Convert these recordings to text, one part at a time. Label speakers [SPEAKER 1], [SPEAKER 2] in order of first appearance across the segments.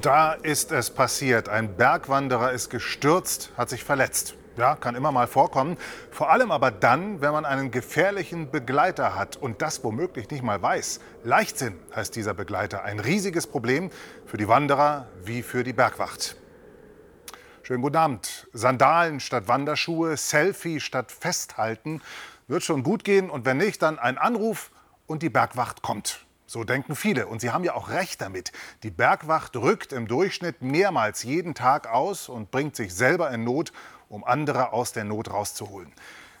[SPEAKER 1] Da ist es passiert. Ein Bergwanderer ist gestürzt, hat sich verletzt. Ja, kann immer mal vorkommen. Vor allem aber dann, wenn man einen gefährlichen Begleiter hat und das womöglich nicht mal weiß. Leichtsinn heißt dieser Begleiter. Ein riesiges Problem für die Wanderer wie für die Bergwacht. Schönen guten Abend. Sandalen statt Wanderschuhe, Selfie statt Festhalten. Wird schon gut gehen und wenn nicht, dann ein Anruf und die Bergwacht kommt. So denken viele. Und sie haben ja auch recht damit. Die Bergwacht rückt im Durchschnitt mehrmals jeden Tag aus und bringt sich selber in Not, um andere aus der Not rauszuholen.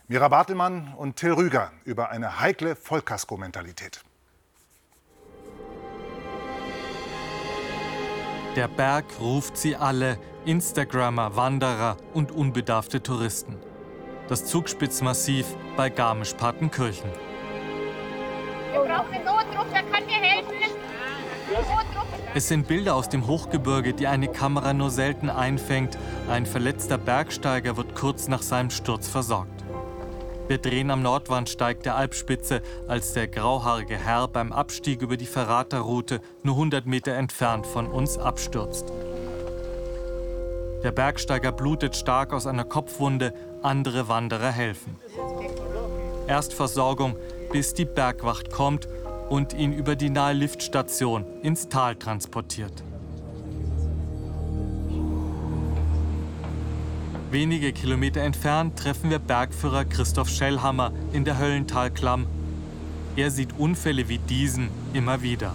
[SPEAKER 1] Mira Bartelmann und Till Rüger über eine heikle Vollkasko-Mentalität.
[SPEAKER 2] Der Berg ruft sie alle, Instagrammer, Wanderer und unbedarfte Touristen. Das Zugspitzmassiv bei Garmisch-Partenkirchen.
[SPEAKER 3] Brauchen einen Notruf, wer kann mir helfen?
[SPEAKER 2] Es sind Bilder aus dem Hochgebirge, die eine Kamera nur selten einfängt. Ein verletzter Bergsteiger wird kurz nach seinem Sturz versorgt. Wir drehen am Nordwandsteig der Alpspitze, als der grauhaarige Herr beim Abstieg über die Verraterroute nur 100 Meter entfernt von uns abstürzt. Der Bergsteiger blutet stark aus einer Kopfwunde, andere Wanderer helfen. Erstversorgung, bis die Bergwacht kommt und ihn über die nahe Liftstation ins Tal transportiert. Wenige Kilometer entfernt treffen wir Bergführer Christoph Schellhammer in der Höllentalklamm. Er sieht Unfälle wie diesen immer wieder.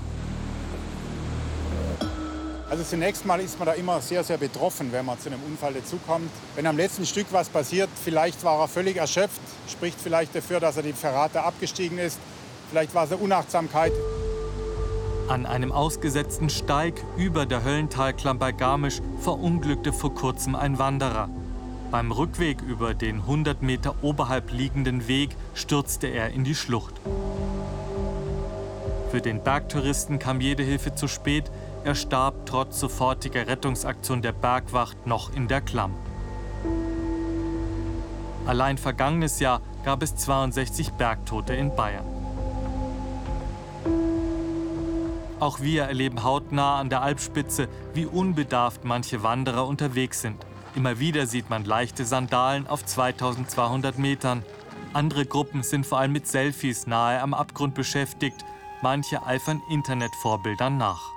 [SPEAKER 4] Also zunächst mal ist man da immer sehr, sehr betroffen, wenn man zu einem Unfall dazukommt. Wenn am letzten Stück was passiert, vielleicht war er völlig erschöpft, spricht vielleicht dafür, dass er die Ferrate abgestiegen ist. Vielleicht war es eine Unachtsamkeit.
[SPEAKER 2] An einem ausgesetzten Steig über der Höllentalklamm bei Garmisch verunglückte vor kurzem ein Wanderer. Beim Rückweg über den 100 Meter oberhalb liegenden Weg stürzte er in die Schlucht. Für den Bergtouristen kam jede Hilfe zu spät. Er starb trotz sofortiger Rettungsaktion der Bergwacht noch in der Klamm. Allein vergangenes Jahr gab es 62 Bergtote in Bayern. Auch wir erleben hautnah an der Alpspitze, wie unbedarft manche Wanderer unterwegs sind. Immer wieder sieht man leichte Sandalen auf 2200 Metern. Andere Gruppen sind vor allem mit Selfies nahe am Abgrund beschäftigt. Manche eifern Internetvorbildern nach.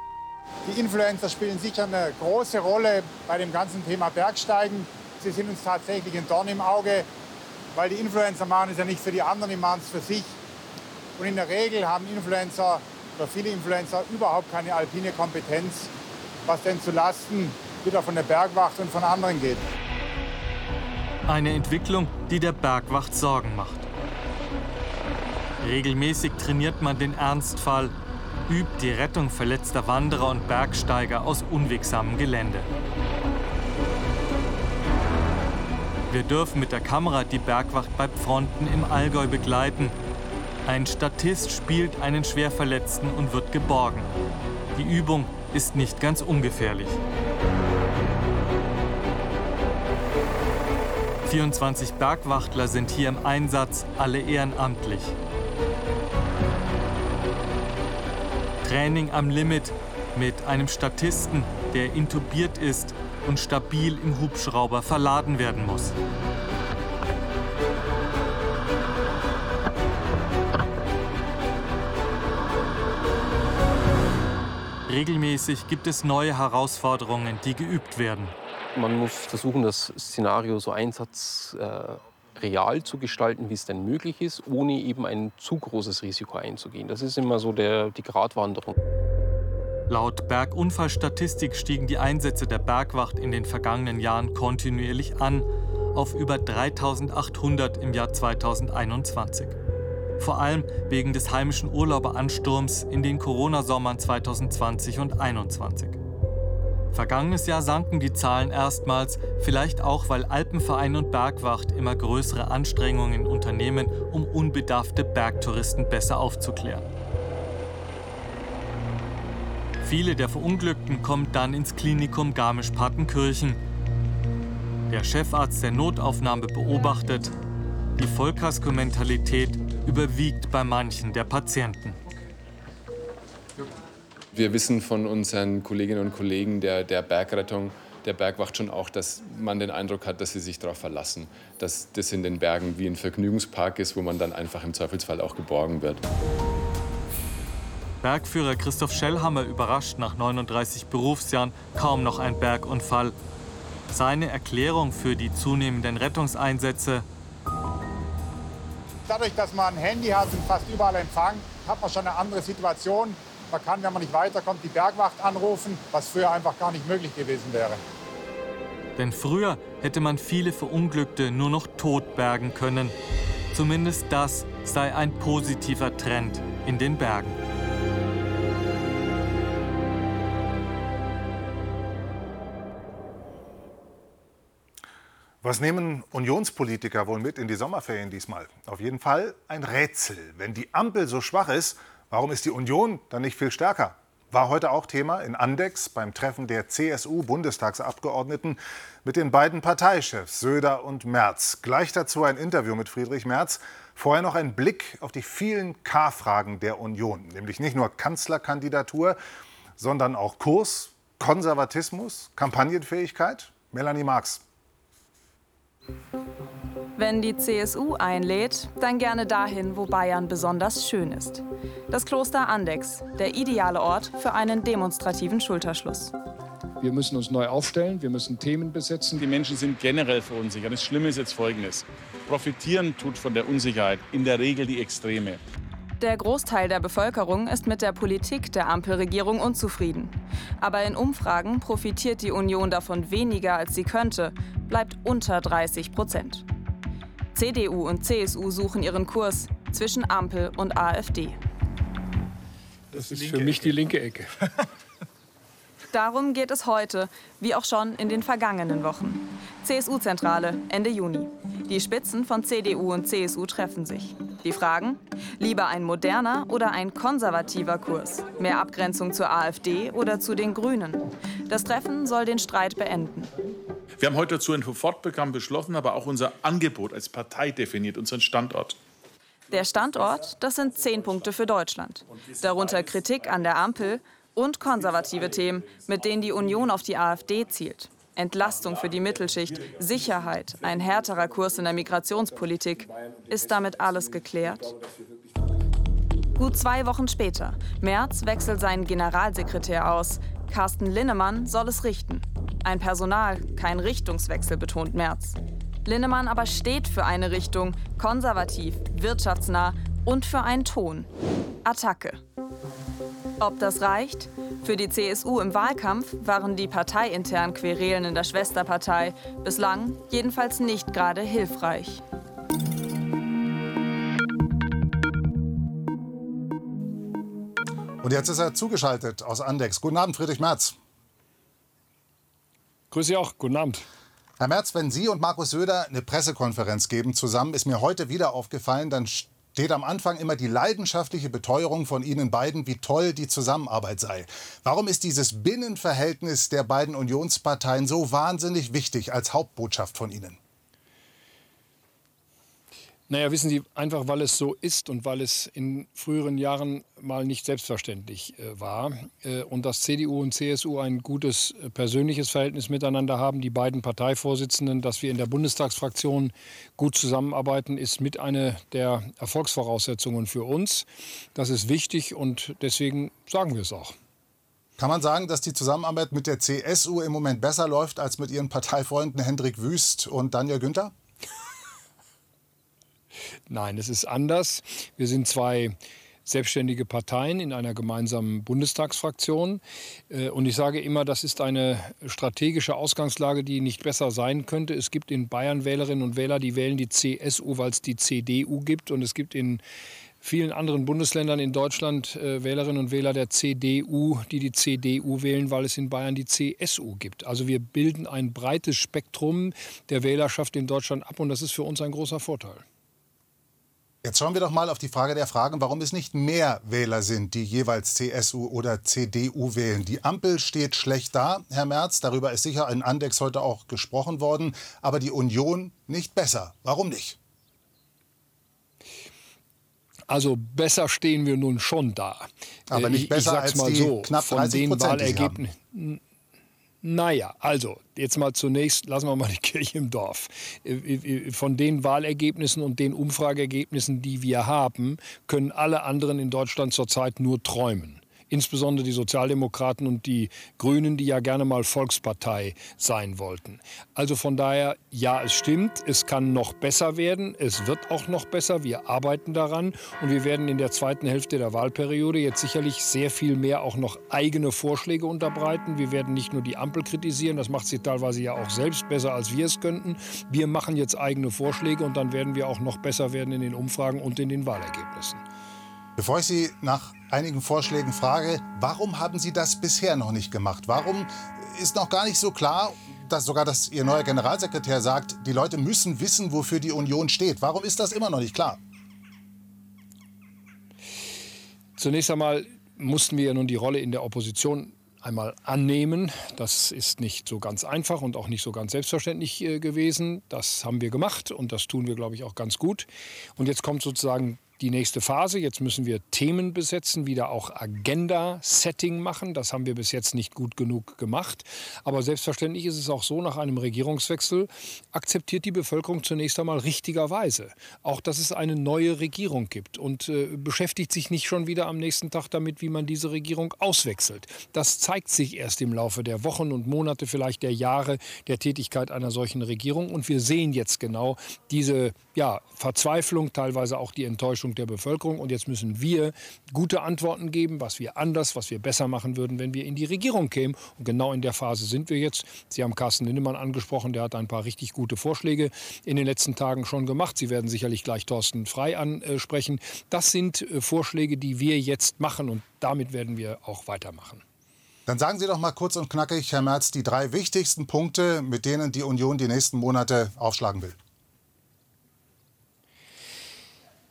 [SPEAKER 4] Die Influencer spielen sicher eine große Rolle bei dem ganzen Thema Bergsteigen. Sie sind uns tatsächlich ein Dorn im Auge, weil die Influencer machen es ja nicht für die anderen, die machen es für sich. Und in der Regel haben Influencer oder viele Influencer überhaupt keine alpine Kompetenz, was denn zu Lasten wieder von der Bergwacht und von anderen geht.
[SPEAKER 2] Eine Entwicklung, die der Bergwacht Sorgen macht. Regelmäßig trainiert man den Ernstfall, übt die Rettung verletzter Wanderer und Bergsteiger aus unwegsamem Gelände. Wir dürfen mit der Kamera die Bergwacht bei Fronten im Allgäu begleiten. Ein Statist spielt einen Schwerverletzten und wird geborgen. Die Übung ist nicht ganz ungefährlich. 24 Bergwachtler sind hier im Einsatz, alle ehrenamtlich. Training am Limit mit einem Statisten, der intubiert ist und stabil im Hubschrauber verladen werden muss. Regelmäßig gibt es neue Herausforderungen, die geübt werden.
[SPEAKER 5] Man muss versuchen, das Szenario so einsatzreal äh, zu gestalten, wie es denn möglich ist, ohne eben ein zu großes Risiko einzugehen. Das ist immer so der, die Gratwanderung.
[SPEAKER 2] Laut Bergunfallstatistik stiegen die Einsätze der Bergwacht in den vergangenen Jahren kontinuierlich an, auf über 3800 im Jahr 2021. Vor allem wegen des heimischen Urlauberansturms in den Corona-Sommern 2020 und 2021. Vergangenes Jahr sanken die Zahlen erstmals, vielleicht auch, weil Alpenverein und Bergwacht immer größere Anstrengungen unternehmen, um unbedarfte Bergtouristen besser aufzuklären. Viele der Verunglückten kommen dann ins Klinikum Garmisch-Partenkirchen. Der Chefarzt der Notaufnahme beobachtet, die Vollkasko-Mentalität überwiegt bei manchen der Patienten.
[SPEAKER 6] Wir wissen von unseren Kolleginnen und Kollegen der, der Bergrettung, der Bergwacht schon auch, dass man den Eindruck hat, dass sie sich darauf verlassen, dass das in den Bergen wie ein Vergnügungspark ist, wo man dann einfach im Zweifelsfall auch geborgen wird.
[SPEAKER 2] Bergführer Christoph Schellhammer überrascht nach 39 Berufsjahren kaum noch ein Bergunfall. Seine Erklärung für die zunehmenden Rettungseinsätze.
[SPEAKER 4] Dadurch, dass man ein Handy hat und fast überall Empfang, hat man schon eine andere Situation. Man kann, wenn man nicht weiterkommt, die Bergwacht anrufen, was früher einfach gar nicht möglich gewesen wäre.
[SPEAKER 2] Denn früher hätte man viele Verunglückte nur noch tot bergen können. Zumindest das sei ein positiver Trend in den Bergen.
[SPEAKER 1] Was nehmen Unionspolitiker wohl mit in die Sommerferien diesmal? Auf jeden Fall ein Rätsel. Wenn die Ampel so schwach ist, warum ist die Union dann nicht viel stärker? War heute auch Thema in Andex beim Treffen der CSU-Bundestagsabgeordneten mit den beiden Parteichefs Söder und Merz. Gleich dazu ein Interview mit Friedrich Merz. Vorher noch ein Blick auf die vielen K-Fragen der Union, nämlich nicht nur Kanzlerkandidatur, sondern auch Kurs, Konservatismus, Kampagnenfähigkeit. Melanie Marx.
[SPEAKER 7] Wenn die CSU einlädt, dann gerne dahin, wo Bayern besonders schön ist. Das Kloster Andex, der ideale Ort für einen demonstrativen Schulterschluss.
[SPEAKER 8] Wir müssen uns neu aufstellen, wir müssen Themen besetzen.
[SPEAKER 9] Die Menschen sind generell verunsichert. Das Schlimme ist jetzt Folgendes. Profitieren tut von der Unsicherheit in der Regel die Extreme.
[SPEAKER 7] Der Großteil der Bevölkerung ist mit der Politik der Ampelregierung unzufrieden. Aber in Umfragen profitiert die Union davon weniger, als sie könnte, bleibt unter 30 Prozent. CDU und CSU suchen ihren Kurs zwischen Ampel und AfD.
[SPEAKER 8] Das ist für mich die linke Ecke.
[SPEAKER 7] Darum geht es heute, wie auch schon in den vergangenen Wochen. CSU-Zentrale Ende Juni. Die Spitzen von CDU und CSU treffen sich. Die Fragen? Lieber ein moderner oder ein konservativer Kurs? Mehr Abgrenzung zur AfD oder zu den Grünen? Das Treffen soll den Streit beenden.
[SPEAKER 10] Wir haben heute dazu ein Sofortprogramm beschlossen, aber auch unser Angebot als Partei definiert, unseren Standort.
[SPEAKER 7] Der Standort, das sind zehn Punkte für Deutschland. Darunter Kritik an der Ampel und konservative Themen, mit denen die Union auf die AfD zielt. Entlastung für die Mittelschicht, Sicherheit, ein härterer Kurs in der Migrationspolitik. Ist damit alles geklärt? Gut zwei Wochen später. Merz wechselt seinen Generalsekretär aus. Carsten Linnemann soll es richten. Ein Personal, kein Richtungswechsel, betont Merz. Linnemann aber steht für eine Richtung, konservativ, wirtschaftsnah und für einen Ton. Attacke. Ob das reicht? Für die CSU im Wahlkampf waren die parteiinternen Querelen in der Schwesterpartei bislang jedenfalls nicht gerade hilfreich.
[SPEAKER 1] Und jetzt ist er zugeschaltet aus Andex. Guten Abend, Friedrich Merz.
[SPEAKER 8] Grüße Sie auch. Guten Abend.
[SPEAKER 1] Herr Merz, wenn Sie und Markus Söder eine Pressekonferenz geben zusammen, ist mir heute wieder aufgefallen, dann steht am Anfang immer die leidenschaftliche Beteuerung von Ihnen beiden, wie toll die Zusammenarbeit sei. Warum ist dieses Binnenverhältnis der beiden Unionsparteien so wahnsinnig wichtig als Hauptbotschaft von Ihnen?
[SPEAKER 8] Naja, wissen Sie, einfach weil es so ist und weil es in früheren Jahren mal nicht selbstverständlich äh, war äh, und dass CDU und CSU ein gutes äh, persönliches Verhältnis miteinander haben, die beiden Parteivorsitzenden, dass wir in der Bundestagsfraktion gut zusammenarbeiten, ist mit einer der Erfolgsvoraussetzungen für uns. Das ist wichtig und deswegen sagen wir es auch.
[SPEAKER 1] Kann man sagen, dass die Zusammenarbeit mit der CSU im Moment besser läuft als mit Ihren Parteifreunden Hendrik Wüst und Daniel Günther?
[SPEAKER 8] Nein, es ist anders. Wir sind zwei selbstständige Parteien in einer gemeinsamen Bundestagsfraktion. Äh, und ich sage immer, das ist eine strategische Ausgangslage, die nicht besser sein könnte. Es gibt in Bayern Wählerinnen und Wähler, die wählen die CSU, weil es die CDU gibt. Und es gibt in vielen anderen Bundesländern in Deutschland äh, Wählerinnen und Wähler der CDU, die die CDU wählen, weil es in Bayern die CSU gibt. Also wir bilden ein breites Spektrum der Wählerschaft in Deutschland ab und das ist für uns ein großer Vorteil.
[SPEAKER 1] Jetzt schauen wir doch mal auf die Frage der Fragen, warum es nicht mehr Wähler sind, die jeweils CSU oder CDU wählen. Die Ampel steht schlecht da, Herr Merz. Darüber ist sicher in Andex heute auch gesprochen worden. Aber die Union nicht besser. Warum nicht?
[SPEAKER 8] Also besser stehen wir nun schon da.
[SPEAKER 1] Aber nicht besser als
[SPEAKER 8] mal
[SPEAKER 1] die
[SPEAKER 8] so,
[SPEAKER 1] knapp
[SPEAKER 8] von
[SPEAKER 1] 30
[SPEAKER 8] den
[SPEAKER 1] Prozent, die
[SPEAKER 8] Wahlergebnissen. Naja, also jetzt mal zunächst, lassen wir mal die Kirche im Dorf. Äh, von den Wahlergebnissen und den Umfrageergebnissen, die wir haben, können alle anderen in Deutschland zurzeit nur träumen insbesondere die Sozialdemokraten und die Grünen, die ja gerne mal Volkspartei sein wollten. Also von daher, ja, es stimmt, es kann noch besser werden, es wird auch noch besser, wir arbeiten daran und wir werden in der zweiten Hälfte der Wahlperiode jetzt sicherlich sehr viel mehr auch noch eigene Vorschläge unterbreiten. Wir werden nicht nur die Ampel kritisieren, das macht sie teilweise ja auch selbst besser, als wir es könnten. Wir machen jetzt eigene Vorschläge und dann werden wir auch noch besser werden in den Umfragen und in den Wahlergebnissen.
[SPEAKER 1] Bevor ich Sie nach einigen Vorschlägen frage, warum haben Sie das bisher noch nicht gemacht? Warum ist noch gar nicht so klar, dass sogar dass Ihr neuer Generalsekretär sagt, die Leute müssen wissen, wofür die Union steht? Warum ist das immer noch nicht klar?
[SPEAKER 8] Zunächst einmal mussten wir ja nun die Rolle in der Opposition einmal annehmen. Das ist nicht so ganz einfach und auch nicht so ganz selbstverständlich äh, gewesen. Das haben wir gemacht und das tun wir, glaube ich, auch ganz gut. Und jetzt kommt sozusagen die nächste Phase. Jetzt müssen wir Themen besetzen, wieder auch Agenda-Setting machen. Das haben wir bis jetzt nicht gut genug gemacht. Aber selbstverständlich ist es auch so, nach einem Regierungswechsel akzeptiert die Bevölkerung zunächst einmal richtigerweise auch, dass es eine neue Regierung gibt und äh, beschäftigt sich nicht schon wieder am nächsten Tag damit, wie man diese Regierung auswechselt. Das zeigt sich erst im Laufe der Wochen und Monate, vielleicht der Jahre der Tätigkeit einer solchen Regierung. Und wir sehen jetzt genau diese ja, Verzweiflung, teilweise auch die Enttäuschung Enttäuschung der Bevölkerung. Und jetzt müssen wir gute Antworten geben, was wir anders, was wir besser machen würden, wenn wir in die Regierung kämen. Und genau in der Phase sind wir jetzt. Sie haben Carsten Lindemann angesprochen, der hat ein paar richtig gute Vorschläge in den letzten Tagen schon gemacht. Sie werden sicherlich gleich Thorsten Frei ansprechen. Das sind äh, Vorschläge, die wir jetzt machen und damit werden wir auch weitermachen.
[SPEAKER 1] Dann sagen Sie doch mal kurz und knackig, Herr Merz, die drei wichtigsten Punkte, mit denen die Union die nächsten Monate aufschlagen will.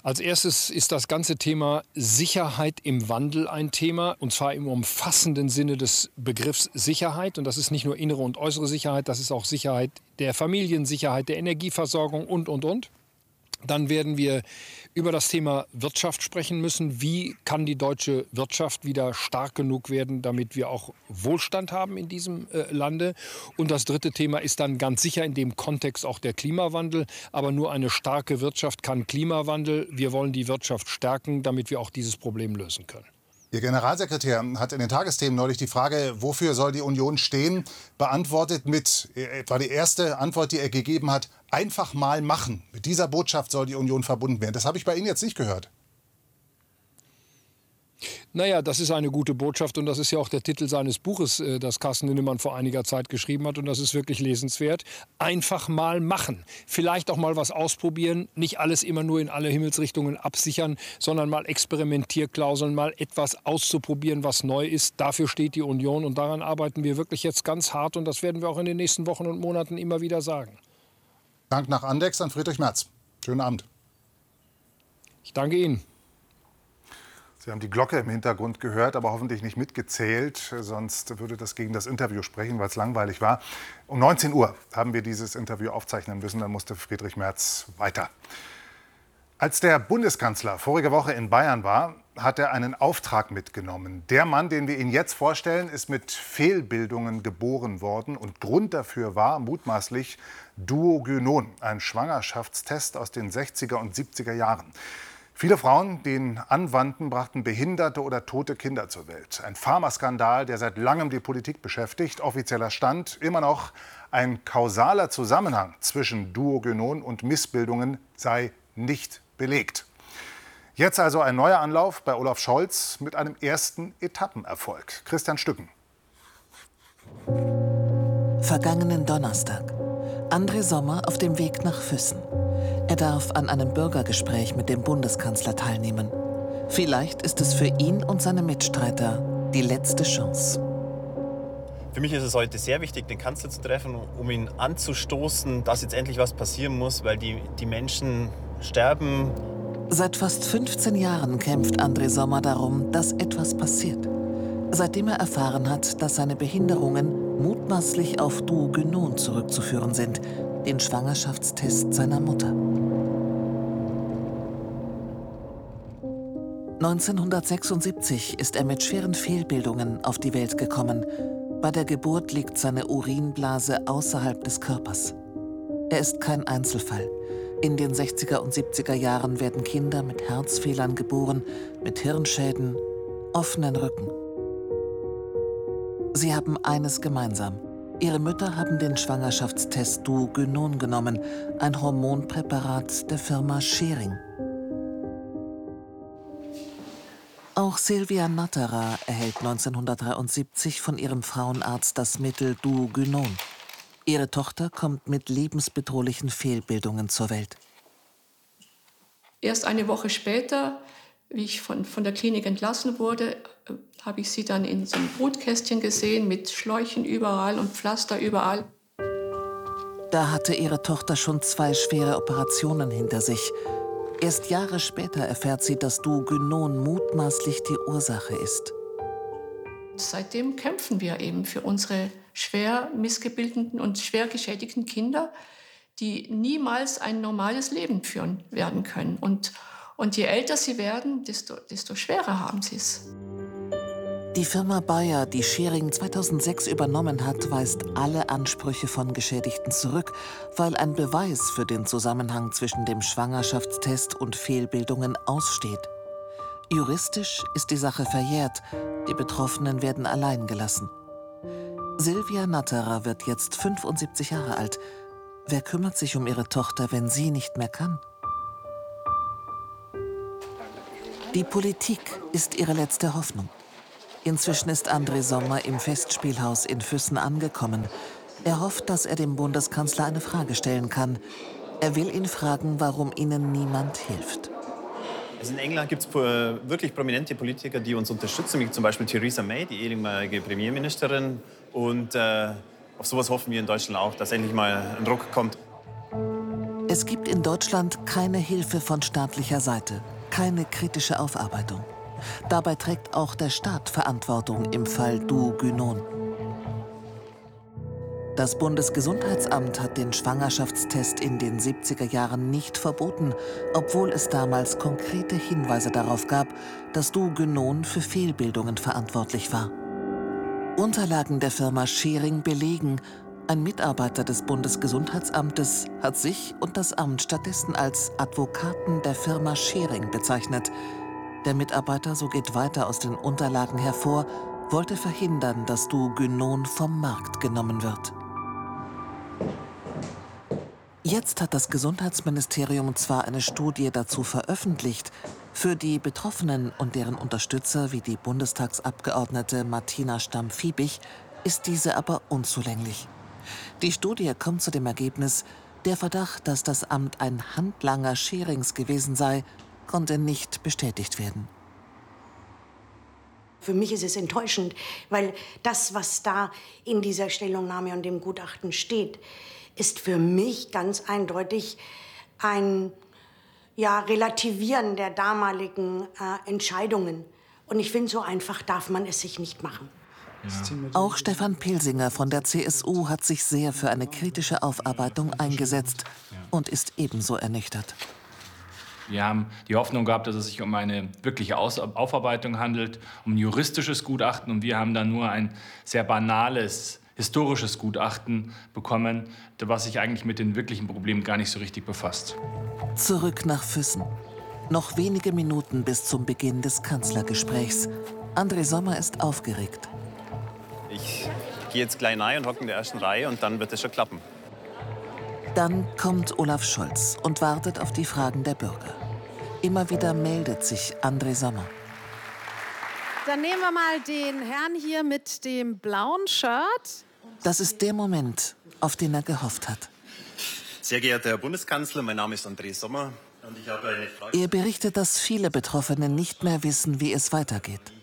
[SPEAKER 8] Als erstes ist das ganze Thema Sicherheit im Wandel ein Thema, und zwar im umfassenden Sinne des Begriffs Sicherheit. Und das ist nicht nur innere und äußere Sicherheit, das ist auch Sicherheit der Familiensicherheit, der Energieversorgung und, und, und. Dann werden wir über das Thema Wirtschaft sprechen müssen. Wie kann die deutsche Wirtschaft wieder stark genug werden, damit wir auch Wohlstand haben in diesem äh, Lande? Und das dritte Thema ist dann ganz sicher in dem Kontext auch der Klimawandel. Aber nur eine starke Wirtschaft kann Klimawandel. Wir wollen die Wirtschaft stärken, damit wir auch dieses Problem lösen können.
[SPEAKER 1] Ihr Generalsekretär hat in den Tagesthemen neulich die Frage, wofür soll die Union stehen, beantwortet mit, etwa die erste Antwort, die er gegeben hat, einfach mal machen. Mit dieser Botschaft soll die Union verbunden werden. Das habe ich bei Ihnen jetzt nicht gehört.
[SPEAKER 8] Naja, das ist eine gute Botschaft und das ist ja auch der Titel seines Buches, äh, das Carsten Linnemann vor einiger Zeit geschrieben hat und das ist wirklich lesenswert. Einfach mal machen. Vielleicht auch mal was ausprobieren, nicht alles immer nur in alle Himmelsrichtungen absichern, sondern mal Experimentierklauseln, mal etwas auszuprobieren, was neu ist. Dafür steht die Union und daran arbeiten wir wirklich jetzt ganz hart und das werden wir auch in den nächsten Wochen und Monaten immer wieder sagen.
[SPEAKER 1] Dank nach Andex an Friedrich Merz. Schönen Abend.
[SPEAKER 8] Ich danke Ihnen.
[SPEAKER 1] Sie haben die Glocke im Hintergrund gehört, aber hoffentlich nicht mitgezählt, sonst würde das gegen das Interview sprechen, weil es langweilig war. Um 19 Uhr haben wir dieses Interview aufzeichnen müssen, dann musste Friedrich Merz weiter. Als der Bundeskanzler vorige Woche in Bayern war, hat er einen Auftrag mitgenommen. Der Mann, den wir Ihnen jetzt vorstellen, ist mit Fehlbildungen geboren worden und Grund dafür war mutmaßlich Duogynon, ein Schwangerschaftstest aus den 60er und 70er Jahren. Viele Frauen, die ihn anwandten, brachten behinderte oder tote Kinder zur Welt. Ein Pharmaskandal, der seit langem die Politik beschäftigt. Offizieller Stand immer noch ein kausaler Zusammenhang zwischen Duogynon und Missbildungen sei nicht belegt. Jetzt also ein neuer Anlauf bei Olaf Scholz mit einem ersten Etappenerfolg. Christian Stücken.
[SPEAKER 11] Vergangenen Donnerstag. André Sommer auf dem Weg nach Füssen. Er darf an einem Bürgergespräch mit dem Bundeskanzler teilnehmen. Vielleicht ist es für ihn und seine Mitstreiter die letzte Chance.
[SPEAKER 12] Für mich ist es heute sehr wichtig, den Kanzler zu treffen, um ihn anzustoßen, dass jetzt endlich was passieren muss, weil die, die Menschen sterben.
[SPEAKER 11] Seit fast 15 Jahren kämpft André Sommer darum, dass etwas passiert. Seitdem er erfahren hat, dass seine Behinderungen mutmaßlich auf Duogynon zurückzuführen sind, den Schwangerschaftstest seiner Mutter. 1976 ist er mit schweren Fehlbildungen auf die Welt gekommen. Bei der Geburt liegt seine Urinblase außerhalb des Körpers. Er ist kein Einzelfall. In den 60er und 70er Jahren werden Kinder mit Herzfehlern geboren, mit Hirnschäden, offenen Rücken. Sie haben eines gemeinsam. Ihre Mütter haben den Schwangerschaftstest Duogynon genommen, ein Hormonpräparat der Firma Schering. Auch Silvia Natterer erhält 1973 von ihrem Frauenarzt das Mittel Duogynon. Ihre Tochter kommt mit lebensbedrohlichen Fehlbildungen zur Welt.
[SPEAKER 13] Erst eine Woche später, wie ich von, von der Klinik entlassen wurde, habe ich sie dann in so einem Brutkästchen gesehen mit Schläuchen überall und Pflaster überall.
[SPEAKER 11] Da hatte ihre Tochter schon zwei schwere Operationen hinter sich. Erst Jahre später erfährt sie, dass Duogynon mutmaßlich die Ursache ist.
[SPEAKER 13] Seitdem kämpfen wir eben für unsere schwer missgebildeten und schwer geschädigten Kinder, die niemals ein normales Leben führen werden können. Und, und je älter sie werden, desto, desto schwerer haben sie es.
[SPEAKER 11] Die Firma Bayer, die Schering 2006 übernommen hat, weist alle Ansprüche von Geschädigten zurück, weil ein Beweis für den Zusammenhang zwischen dem Schwangerschaftstest und Fehlbildungen aussteht. Juristisch ist die Sache verjährt, die Betroffenen werden allein gelassen. Silvia Natterer wird jetzt 75 Jahre alt. Wer kümmert sich um ihre Tochter, wenn sie nicht mehr kann? Die Politik ist ihre letzte Hoffnung. Inzwischen ist André Sommer im Festspielhaus in Füssen angekommen. Er hofft, dass er dem Bundeskanzler eine Frage stellen kann. Er will ihn fragen, warum ihnen niemand hilft.
[SPEAKER 12] Also in England gibt es wirklich prominente Politiker, die uns unterstützen, wie zum Beispiel Theresa May, die ehemalige Premierministerin. Und äh, auf sowas hoffen wir in Deutschland auch, dass endlich mal ein Druck kommt.
[SPEAKER 11] Es gibt in Deutschland keine Hilfe von staatlicher Seite, keine kritische Aufarbeitung. Dabei trägt auch der Staat Verantwortung im Fall Du Gynon. Das Bundesgesundheitsamt hat den Schwangerschaftstest in den 70er Jahren nicht verboten, obwohl es damals konkrete Hinweise darauf gab, dass Duogynon für Fehlbildungen verantwortlich war. Unterlagen der Firma Schering belegen, ein Mitarbeiter des Bundesgesundheitsamtes hat sich und das Amt stattdessen als Advokaten der Firma Schering bezeichnet, der Mitarbeiter, so geht weiter aus den Unterlagen hervor, wollte verhindern, dass Duogynon vom Markt genommen wird. Jetzt hat das Gesundheitsministerium zwar eine Studie dazu veröffentlicht, für die Betroffenen und deren Unterstützer wie die Bundestagsabgeordnete Martina Stamm-Fiebig ist diese aber unzulänglich. Die Studie kommt zu dem Ergebnis, der Verdacht, dass das Amt ein Handlanger Scherings gewesen sei, konnte nicht bestätigt werden.
[SPEAKER 14] Für mich ist es enttäuschend, weil das, was da in dieser Stellungnahme und dem Gutachten steht, ist für mich ganz eindeutig ein ja, Relativieren der damaligen äh, Entscheidungen. Und ich finde, so einfach darf man es sich nicht machen.
[SPEAKER 11] Ja. Auch Stefan Pilsinger von der CSU hat sich sehr für eine kritische Aufarbeitung eingesetzt und ist ebenso ernüchtert.
[SPEAKER 15] Wir haben die Hoffnung gehabt, dass es sich um eine wirkliche Aus Aufarbeitung handelt, um ein juristisches Gutachten. Und wir haben dann nur ein sehr banales historisches Gutachten bekommen, was sich eigentlich mit den wirklichen Problemen gar nicht so richtig befasst.
[SPEAKER 11] Zurück nach Füssen. Noch wenige Minuten bis zum Beginn des Kanzlergesprächs. André Sommer ist aufgeregt.
[SPEAKER 12] Ich gehe jetzt klein rein und hocke in der ersten Reihe und dann wird es schon klappen.
[SPEAKER 11] Dann kommt Olaf Scholz und wartet auf die Fragen der Bürger. Immer wieder meldet sich André Sommer.
[SPEAKER 16] Dann nehmen wir mal den Herrn hier mit dem blauen Shirt.
[SPEAKER 11] Das ist der Moment, auf den er gehofft hat.
[SPEAKER 12] Sehr geehrter Herr Bundeskanzler, mein Name ist André Sommer und ich habe eine Frage.
[SPEAKER 11] Er berichtet, dass viele Betroffene nicht mehr wissen, wie es weitergeht.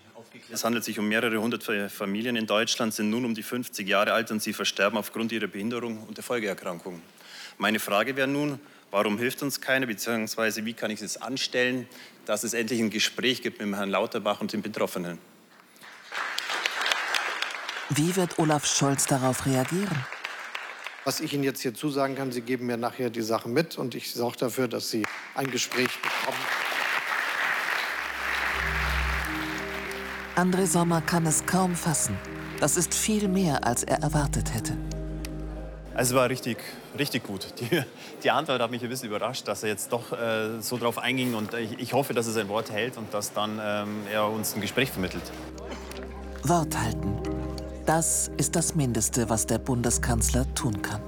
[SPEAKER 12] Es handelt sich um mehrere hundert Familien in Deutschland, sind nun um die 50 Jahre alt und sie versterben aufgrund ihrer Behinderung und der Folgeerkrankungen. Meine Frage wäre nun, warum hilft uns keiner, beziehungsweise wie kann ich es anstellen, dass es endlich ein Gespräch gibt mit Herrn Lauterbach und den Betroffenen?
[SPEAKER 11] Wie wird Olaf Scholz darauf reagieren?
[SPEAKER 17] Was ich Ihnen jetzt hier zusagen kann, Sie geben mir nachher die Sachen mit und ich sorge dafür, dass Sie ein Gespräch bekommen.
[SPEAKER 11] André Sommer kann es kaum fassen. Das ist viel mehr, als er erwartet hätte.
[SPEAKER 12] Es war richtig, richtig gut. Die, die Antwort hat mich ein bisschen überrascht, dass er jetzt doch äh, so drauf einging. Und ich, ich, hoffe, dass er sein Wort hält und dass dann ähm, er uns ein Gespräch vermittelt.
[SPEAKER 11] Wort halten. Das ist das Mindeste, was der Bundeskanzler tun kann.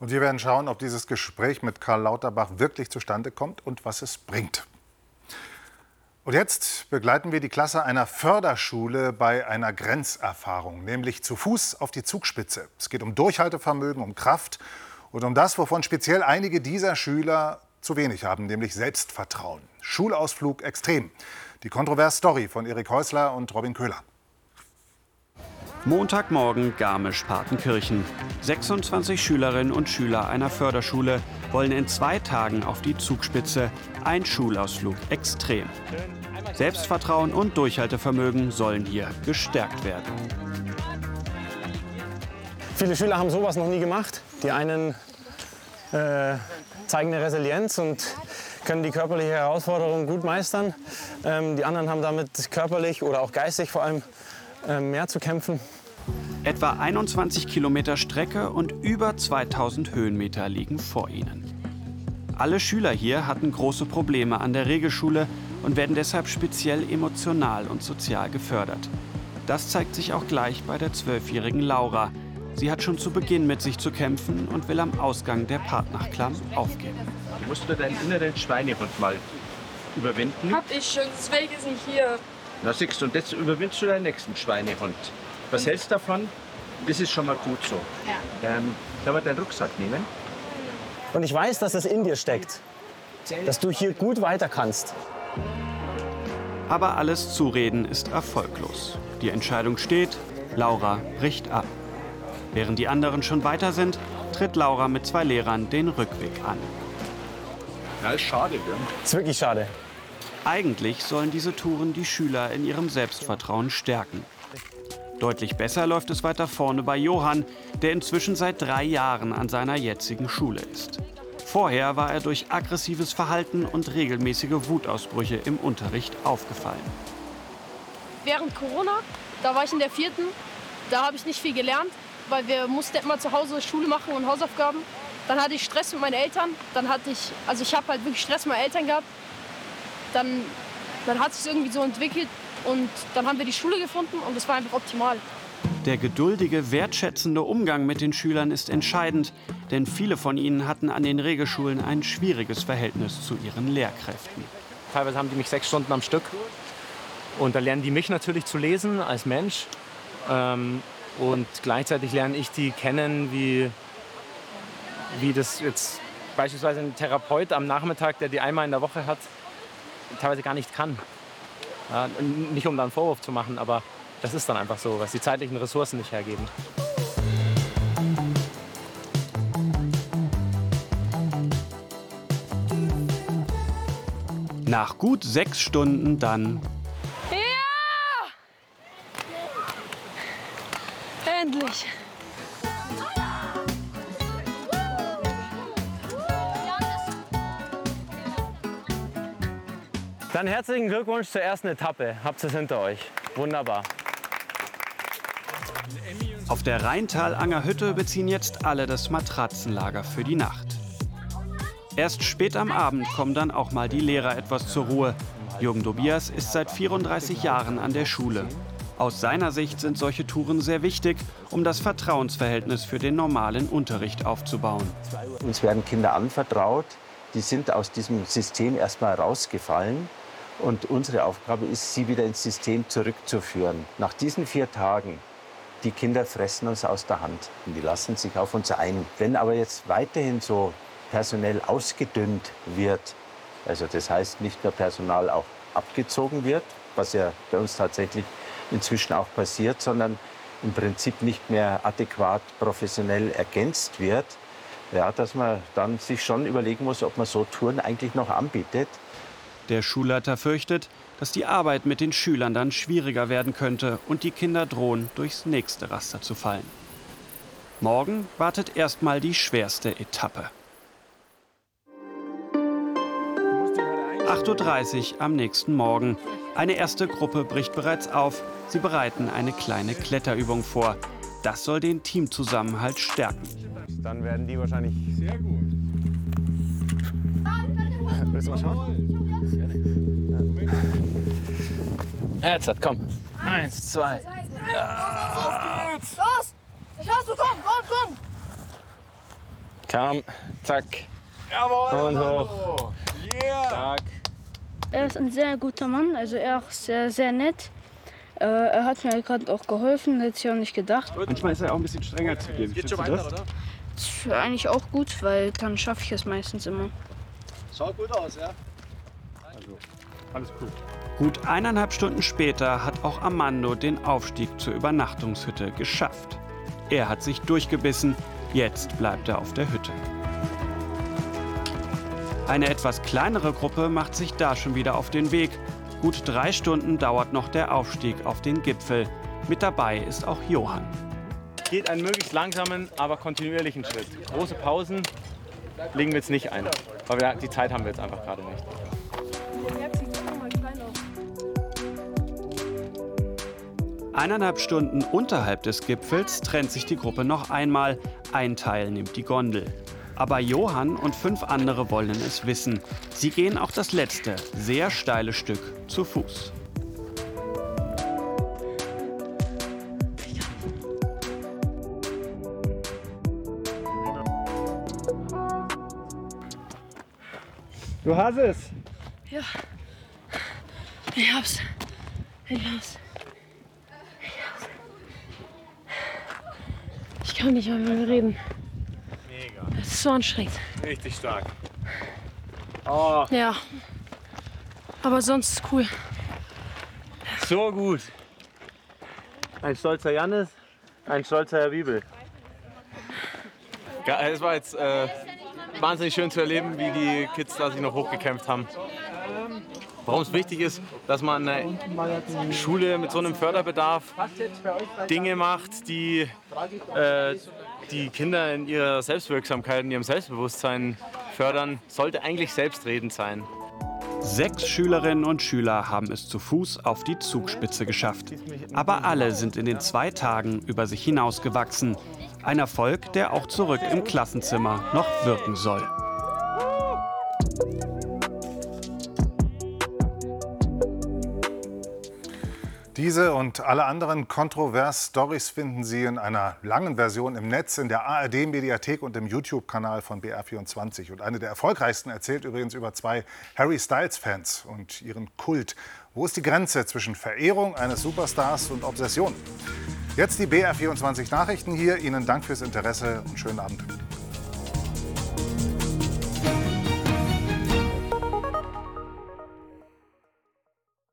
[SPEAKER 1] Und wir werden schauen, ob dieses Gespräch mit Karl Lauterbach wirklich zustande kommt und was es bringt. Und jetzt begleiten wir die Klasse einer Förderschule bei einer Grenzerfahrung, nämlich zu Fuß auf die Zugspitze. Es geht um Durchhaltevermögen, um Kraft und um das, wovon speziell einige dieser Schüler zu wenig haben, nämlich Selbstvertrauen. Schulausflug extrem. Die Kontrovers-Story von Erik Häusler und Robin Köhler.
[SPEAKER 18] Montagmorgen Garmisch-Partenkirchen. 26 Schülerinnen und Schüler einer Förderschule wollen in zwei Tagen auf die Zugspitze. Ein Schulausflug extrem. Selbstvertrauen und Durchhaltevermögen sollen hier gestärkt werden.
[SPEAKER 19] Viele Schüler haben sowas noch nie gemacht. Die einen äh, zeigen eine Resilienz und können die körperliche Herausforderung gut meistern. Ähm, die anderen haben damit körperlich oder auch geistig vor allem ähm, mehr zu kämpfen.
[SPEAKER 18] Etwa 21 Kilometer Strecke und über 2000 Höhenmeter liegen vor ihnen. Alle Schüler hier hatten große Probleme an der Regelschule und werden deshalb speziell emotional und sozial gefördert. Das zeigt sich auch gleich bei der zwölfjährigen Laura. Sie hat schon zu Beginn mit sich zu kämpfen und will am Ausgang der Partnachklamm aufgeben.
[SPEAKER 20] Du musst deinen inneren Schweinehund mal überwinden.
[SPEAKER 21] Hab ich schon, deswegen ist nicht hier.
[SPEAKER 20] Na siehst du, und jetzt überwindest du deinen nächsten Schweinehund. Was hältst du davon? Das ist schon mal gut so.
[SPEAKER 21] Ja.
[SPEAKER 20] Ähm, sollen wir deinen Rucksack nehmen?
[SPEAKER 19] Und ich weiß, dass das in dir steckt. Dass du hier gut weiter kannst.
[SPEAKER 18] Aber alles Zureden ist erfolglos. Die Entscheidung steht, Laura bricht ab. Während die anderen schon weiter sind, tritt Laura mit zwei Lehrern den Rückweg an.
[SPEAKER 20] Ja, ist schade, gell?
[SPEAKER 19] Ist wirklich schade.
[SPEAKER 18] Eigentlich sollen diese Touren die Schüler in ihrem Selbstvertrauen stärken. Deutlich besser läuft es weiter vorne bei Johann, der inzwischen seit drei Jahren an seiner jetzigen Schule ist. Vorher war er durch aggressives Verhalten und regelmäßige Wutausbrüche im Unterricht aufgefallen.
[SPEAKER 21] Während Corona, da war ich in der vierten, da habe ich nicht viel gelernt, weil wir mussten immer zu Hause Schule machen und Hausaufgaben. Dann hatte ich Stress mit meinen Eltern, dann hatte ich, also ich habe halt wirklich Stress mit meinen Eltern gehabt. Dann, dann hat es sich irgendwie so entwickelt und dann haben wir die Schule gefunden und das war einfach optimal.
[SPEAKER 18] Der geduldige, wertschätzende Umgang mit den Schülern ist entscheidend, denn viele von ihnen hatten an den Regelschulen ein schwieriges Verhältnis zu ihren Lehrkräften.
[SPEAKER 22] Teilweise haben die mich sechs Stunden am Stück. Und da lernen die mich natürlich zu lesen als Mensch. Ähm, und gleichzeitig lerne ich die kennen, wie, wie das jetzt beispielsweise ein Therapeut am Nachmittag, der die einmal in der Woche hat, teilweise gar nicht kann. Ja, nicht um da einen Vorwurf zu machen, aber das ist dann einfach so, was die zeitlichen Ressourcen nicht hergeben.
[SPEAKER 18] Nach gut sechs Stunden dann
[SPEAKER 19] Dann herzlichen Glückwunsch zur ersten Etappe. Habt es hinter euch. Wunderbar.
[SPEAKER 18] Auf der Rheintal-Anger-Hütte beziehen jetzt alle das Matratzenlager für die Nacht. Erst spät am Abend kommen dann auch mal die Lehrer etwas zur Ruhe. Jürgen Dobias ist seit 34 Jahren an der Schule. Aus seiner Sicht sind solche Touren sehr wichtig, um das Vertrauensverhältnis für den normalen Unterricht aufzubauen.
[SPEAKER 23] Uns werden Kinder anvertraut, die sind aus diesem System erstmal rausgefallen. Und unsere Aufgabe ist, sie wieder ins System zurückzuführen. Nach diesen vier Tagen, die Kinder fressen uns aus der Hand und die lassen sich auf uns ein. Wenn aber jetzt weiterhin so personell ausgedünnt wird, also das heißt nicht nur Personal auch abgezogen wird, was ja bei uns tatsächlich inzwischen auch passiert, sondern im Prinzip nicht mehr adäquat professionell ergänzt wird, ja, dass man dann sich schon überlegen muss, ob man so Touren eigentlich noch anbietet.
[SPEAKER 18] Der Schulleiter fürchtet, dass die Arbeit mit den Schülern dann schwieriger werden könnte und die Kinder drohen, durchs nächste Raster zu fallen. Morgen wartet erstmal die schwerste Etappe. 8.30 Uhr am nächsten Morgen. Eine erste Gruppe bricht bereits auf. Sie bereiten eine kleine Kletterübung vor. Das soll den Teamzusammenhalt stärken.
[SPEAKER 19] Dann werden die wahrscheinlich. Sehr gut. Willst du mal schauen?
[SPEAKER 20] Jetzt, komm. Eins, zwei.
[SPEAKER 21] Los! Ich hast du, komm, komm, komm!
[SPEAKER 19] Komm, zack. Jawohl. Und hoch.
[SPEAKER 21] Yeah!
[SPEAKER 19] Zack.
[SPEAKER 24] Er ist ein sehr guter Mann, also er ist sehr, sehr nett. Äh, er hat mir gerade auch geholfen, hätte ich auch nicht gedacht.
[SPEAKER 18] Manchmal ist er auch ein bisschen strenger zu gehen.
[SPEAKER 24] Geht schon weiter,
[SPEAKER 18] das?
[SPEAKER 24] Ist eigentlich auch gut, weil dann schaffe ich es meistens immer.
[SPEAKER 20] Schaut gut aus, ja?
[SPEAKER 18] Also, alles cool. Gut eineinhalb Stunden später hat auch Armando den Aufstieg zur Übernachtungshütte geschafft. Er hat sich durchgebissen, jetzt bleibt er auf der Hütte. Eine etwas kleinere Gruppe macht sich da schon wieder auf den Weg. Gut drei Stunden dauert noch der Aufstieg auf den Gipfel. Mit dabei ist auch Johann.
[SPEAKER 22] Geht einen möglichst langsamen, aber kontinuierlichen Schritt. Große Pausen legen wir jetzt nicht ein, weil die Zeit haben wir jetzt einfach gerade nicht.
[SPEAKER 18] Eineinhalb Stunden unterhalb des Gipfels trennt sich die Gruppe noch einmal. Ein Teil nimmt die Gondel. Aber Johann und fünf andere wollen es wissen. Sie gehen auch das letzte, sehr steile Stück zu Fuß.
[SPEAKER 19] Du hast es.
[SPEAKER 24] Ja. Ich hab's. Ich hab's. Kann nicht mal mehr reden.
[SPEAKER 22] Mega.
[SPEAKER 24] Das ist so anstrengend.
[SPEAKER 22] Richtig stark. Oh,
[SPEAKER 24] Ja. Aber sonst ist cool.
[SPEAKER 22] so gut. Ein stolzer Jannis, ein stolzer Herr Bibel. Ja, es war jetzt äh, wahnsinnig schön zu erleben, wie die Kids da sich noch hochgekämpft haben. Warum es wichtig ist, dass man an der Schule mit so einem Förderbedarf Dinge macht, die äh, die Kinder in ihrer Selbstwirksamkeit, in ihrem Selbstbewusstsein fördern, sollte eigentlich selbstredend sein.
[SPEAKER 18] Sechs Schülerinnen und Schüler haben es zu Fuß auf die Zugspitze geschafft. Aber alle sind in den zwei Tagen über sich hinausgewachsen. Ein Erfolg, der auch zurück im Klassenzimmer noch wirken soll.
[SPEAKER 1] Diese und alle anderen Kontrovers-Stories finden Sie in einer langen Version im Netz, in der ARD-Mediathek und im YouTube-Kanal von BR24. Und eine der erfolgreichsten erzählt übrigens über zwei Harry Styles-Fans und ihren Kult. Wo ist die Grenze zwischen Verehrung eines Superstars und Obsession? Jetzt die BR24 Nachrichten hier. Ihnen Dank fürs Interesse und schönen Abend.